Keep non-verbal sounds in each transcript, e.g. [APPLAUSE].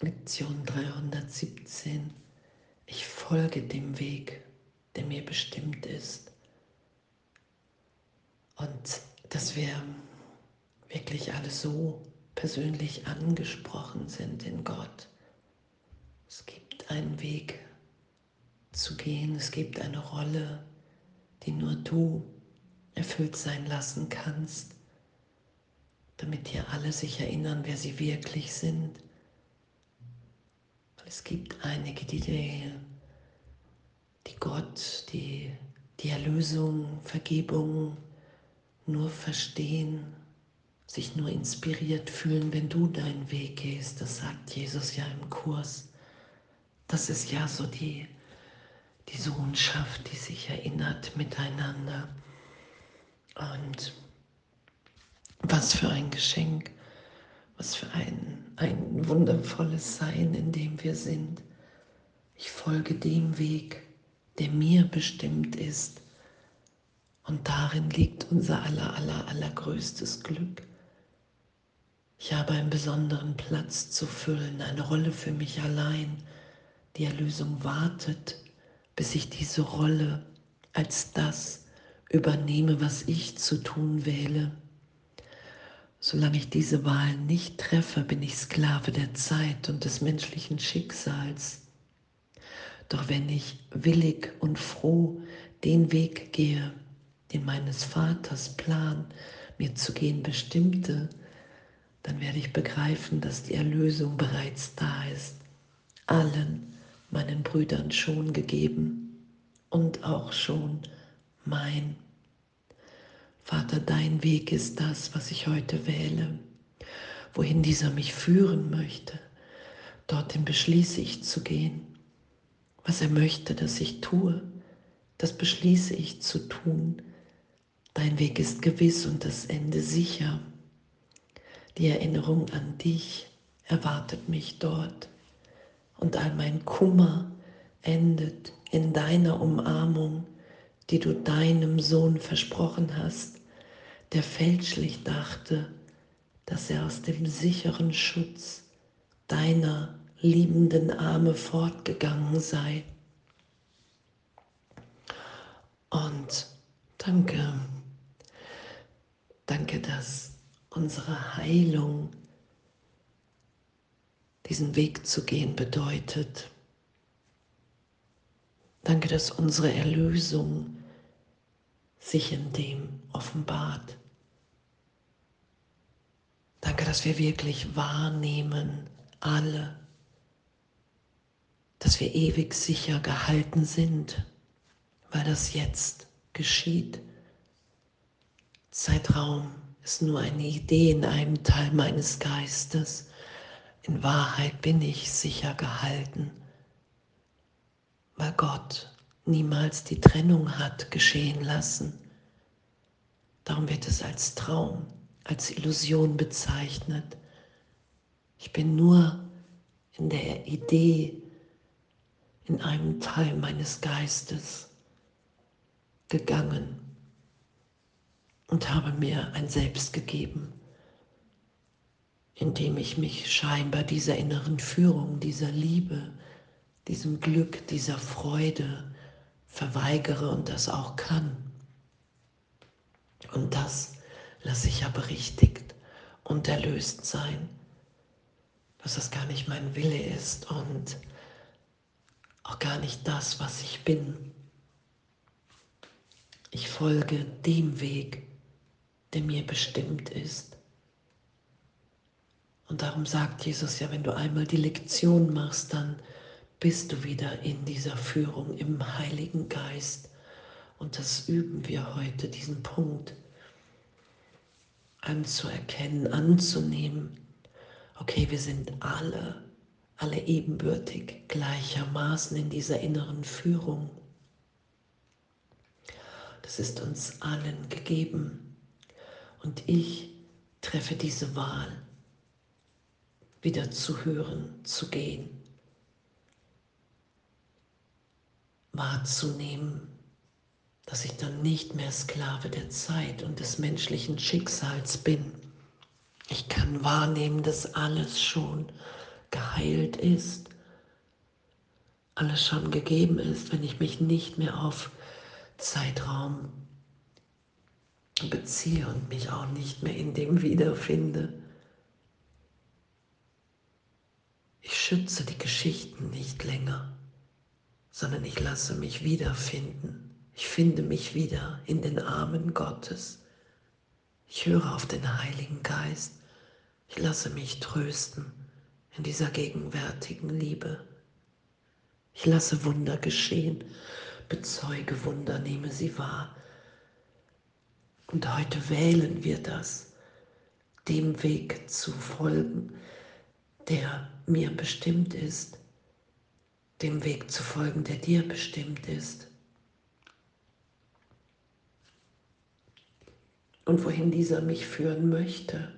Lektion 317. Ich folge dem Weg, der mir bestimmt ist. Und dass wir wirklich alle so persönlich angesprochen sind in Gott. Es gibt einen Weg zu gehen, es gibt eine Rolle, die nur du erfüllt sein lassen kannst, damit hier alle sich erinnern, wer sie wirklich sind. Es gibt einige, die, die, die Gott, die, die Erlösung, Vergebung nur verstehen, sich nur inspiriert fühlen, wenn du deinen Weg gehst. Das sagt Jesus ja im Kurs. Das ist ja so die, die Sohnschaft, die sich erinnert miteinander. Und was für ein Geschenk, was für ein, ein wundervolles Sein, in dem wir sind. Ich folge dem Weg, der mir bestimmt ist. Und darin liegt unser aller, aller, allergrößtes Glück. Ich habe einen besonderen Platz zu füllen, eine Rolle für mich allein. Die Erlösung wartet, bis ich diese Rolle als das übernehme, was ich zu tun wähle. Solange ich diese Wahl nicht treffe, bin ich Sklave der Zeit und des menschlichen Schicksals. Doch wenn ich willig und froh den Weg gehe, den meines Vaters Plan mir zu gehen bestimmte, dann werde ich begreifen, dass die Erlösung bereits da ist, allen meinen Brüdern schon gegeben und auch schon mein. Vater, dein Weg ist das, was ich heute wähle. Wohin dieser mich führen möchte, dorthin beschließe ich zu gehen. Was er möchte, dass ich tue, das beschließe ich zu tun. Dein Weg ist gewiss und das Ende sicher. Die Erinnerung an dich erwartet mich dort und all mein Kummer endet in deiner Umarmung, die du deinem Sohn versprochen hast, der fälschlich dachte, dass er aus dem sicheren Schutz deiner liebenden Arme fortgegangen sei. Und danke, danke, dass unsere Heilung, diesen Weg zu gehen bedeutet. Danke, dass unsere Erlösung sich in dem offenbart. Danke, dass wir wirklich wahrnehmen, alle, dass wir ewig sicher gehalten sind, weil das jetzt geschieht. Zeitraum ist nur eine Idee in einem Teil meines Geistes. In Wahrheit bin ich sicher gehalten, weil Gott niemals die Trennung hat geschehen lassen. Darum wird es als Traum, als Illusion bezeichnet. Ich bin nur in der Idee, in einem Teil meines Geistes gegangen und habe mir ein Selbst gegeben, indem ich mich scheinbar dieser inneren Führung, dieser Liebe, diesem Glück, dieser Freude verweigere und das auch kann. Und das lasse ich ja berichtigt und erlöst sein, dass das gar nicht mein Wille ist und auch gar nicht das, was ich bin. Ich folge dem Weg, der mir bestimmt ist. Und darum sagt Jesus ja, wenn du einmal die Lektion machst, dann bist du wieder in dieser Führung im Heiligen Geist. Und das üben wir heute, diesen Punkt anzuerkennen, anzunehmen. Okay, wir sind alle, alle ebenbürtig gleichermaßen in dieser inneren Führung. Das ist uns allen gegeben. Und ich treffe diese Wahl, wieder zu hören, zu gehen, wahrzunehmen, dass ich dann nicht mehr Sklave der Zeit und des menschlichen Schicksals bin. Ich kann wahrnehmen, dass alles schon geheilt ist, alles schon gegeben ist, wenn ich mich nicht mehr auf Zeitraum beziehe und mich auch nicht mehr in dem wiederfinde. Ich schütze die Geschichten nicht länger, sondern ich lasse mich wiederfinden. Ich finde mich wieder in den Armen Gottes. Ich höre auf den Heiligen Geist. Ich lasse mich trösten in dieser gegenwärtigen Liebe. Ich lasse Wunder geschehen, bezeuge Wunder, nehme sie wahr. Und heute wählen wir das, dem Weg zu folgen, der mir bestimmt ist, dem Weg zu folgen, der dir bestimmt ist. Und wohin dieser mich führen möchte,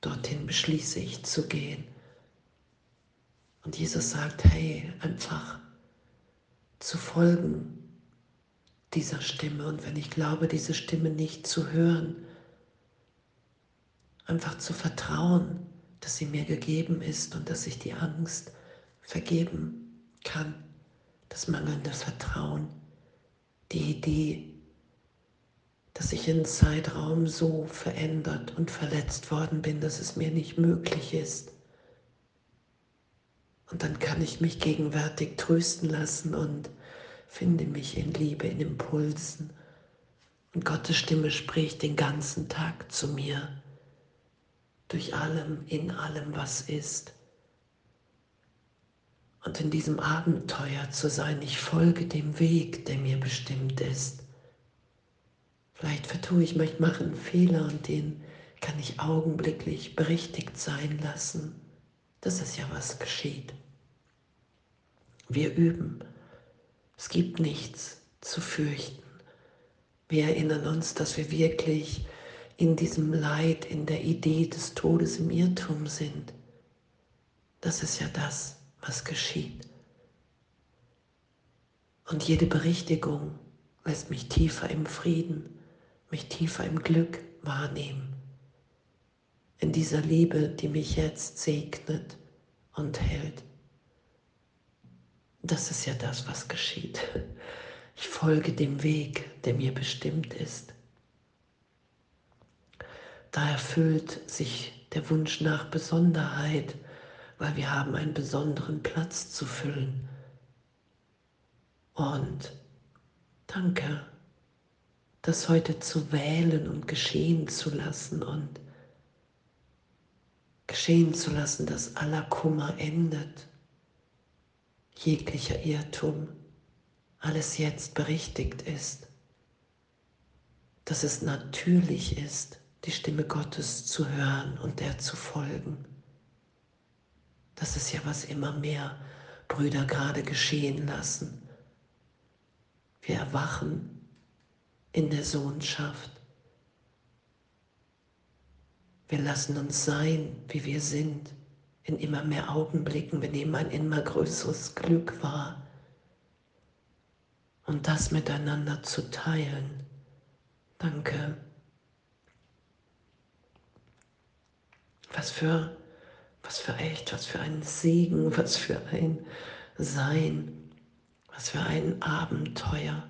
dorthin beschließe ich zu gehen. Und Jesus sagt, hey, einfach zu folgen dieser Stimme. Und wenn ich glaube, diese Stimme nicht zu hören, einfach zu vertrauen, dass sie mir gegeben ist und dass ich die Angst vergeben kann, das mangelnde Vertrauen, die Idee, dass ich in Zeitraum so verändert und verletzt worden bin, dass es mir nicht möglich ist, und dann kann ich mich gegenwärtig trösten lassen und finde mich in Liebe, in Impulsen. Und Gottes Stimme spricht den ganzen Tag zu mir, durch allem, in allem, was ist. Und in diesem Abenteuer zu sein, ich folge dem Weg, der mir bestimmt ist. Vielleicht vertue ich manchmal einen Fehler und den kann ich augenblicklich berichtigt sein lassen. Das ist ja, was geschieht. Wir üben. Es gibt nichts zu fürchten. Wir erinnern uns, dass wir wirklich in diesem Leid, in der Idee des Todes im Irrtum sind. Das ist ja das, was geschieht. Und jede Berichtigung lässt mich tiefer im Frieden, mich tiefer im Glück wahrnehmen in dieser Liebe, die mich jetzt segnet und hält. Das ist ja das, was geschieht. Ich folge dem Weg, der mir bestimmt ist. Da erfüllt sich der Wunsch nach Besonderheit, weil wir haben einen besonderen Platz zu füllen. Und danke, das heute zu wählen und geschehen zu lassen und geschehen zu lassen, dass aller Kummer endet, jeglicher Irrtum, alles jetzt berichtigt ist, dass es natürlich ist, die Stimme Gottes zu hören und der zu folgen. Das ist ja, was immer mehr Brüder gerade geschehen lassen. Wir erwachen in der Sohnschaft wir lassen uns sein, wie wir sind, in immer mehr Augenblicken. Wir nehmen ein immer größeres Glück wahr. Und das miteinander zu teilen. Danke. Was für, was für echt, was für ein Segen, was für ein Sein, was für ein Abenteuer.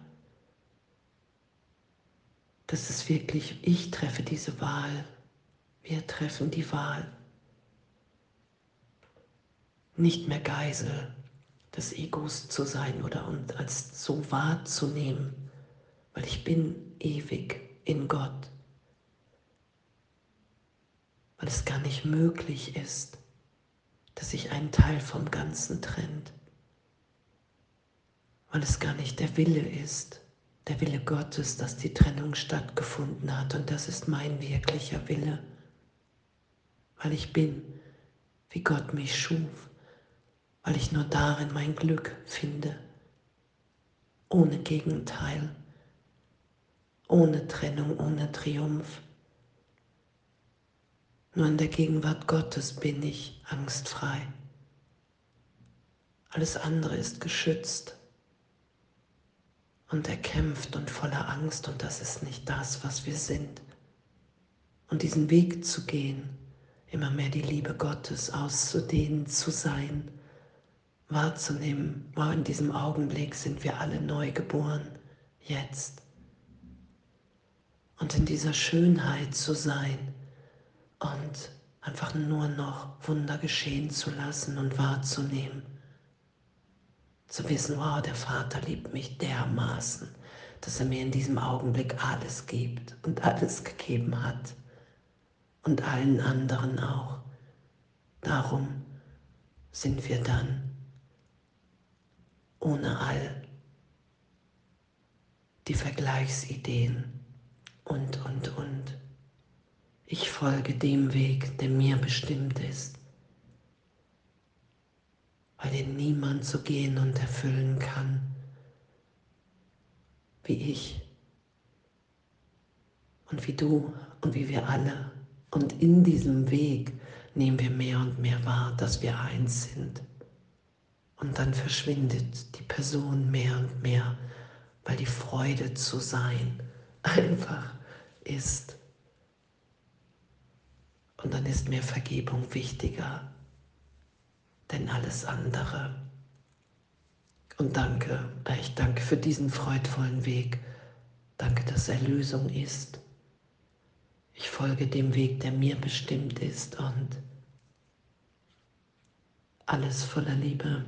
Das ist wirklich, ich treffe diese Wahl. Wir treffen die Wahl. Nicht mehr Geisel des Egos zu sein oder uns als so wahrzunehmen, weil ich bin ewig in Gott. Weil es gar nicht möglich ist, dass sich ein Teil vom Ganzen trennt. Weil es gar nicht der Wille ist, der Wille Gottes, dass die Trennung stattgefunden hat. Und das ist mein wirklicher Wille weil ich bin, wie Gott mich schuf, weil ich nur darin mein Glück finde, ohne Gegenteil, ohne Trennung, ohne Triumph. Nur in der Gegenwart Gottes bin ich angstfrei. Alles andere ist geschützt und erkämpft und voller Angst und das ist nicht das, was wir sind. Und diesen Weg zu gehen, immer mehr die Liebe Gottes auszudehnen, zu sein, wahrzunehmen. Wow, in diesem Augenblick sind wir alle neu geboren, jetzt. Und in dieser Schönheit zu sein und einfach nur noch Wunder geschehen zu lassen und wahrzunehmen. Zu wissen, wow, der Vater liebt mich dermaßen, dass er mir in diesem Augenblick alles gibt und alles gegeben hat und allen anderen auch. Darum sind wir dann ohne all die Vergleichsideen und, und, und. Ich folge dem Weg, der mir bestimmt ist, weil den niemand so gehen und erfüllen kann wie ich und wie du und wie wir alle. Und in diesem Weg nehmen wir mehr und mehr wahr, dass wir eins sind. Und dann verschwindet die Person mehr und mehr, weil die Freude zu sein [LAUGHS] einfach ist. Und dann ist mir Vergebung wichtiger, denn alles andere. Und danke, ich danke für diesen freudvollen Weg. Danke, dass Erlösung ist. Ich folge dem Weg, der mir bestimmt ist und alles voller Liebe.